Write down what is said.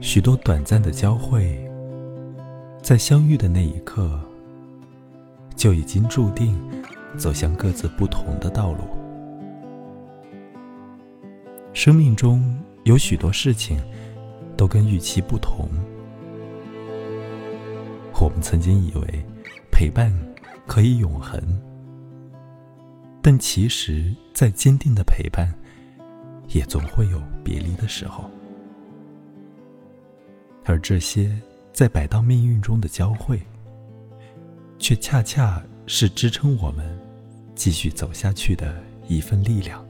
许多短暂的交汇，在相遇的那一刻，就已经注定走向各自不同的道路。生命中有许多事情都跟预期不同。我们曾经以为陪伴可以永恒，但其实，再坚定的陪伴，也总会有别离的时候。而这些在摆荡命运中的交汇，却恰恰是支撑我们继续走下去的一份力量。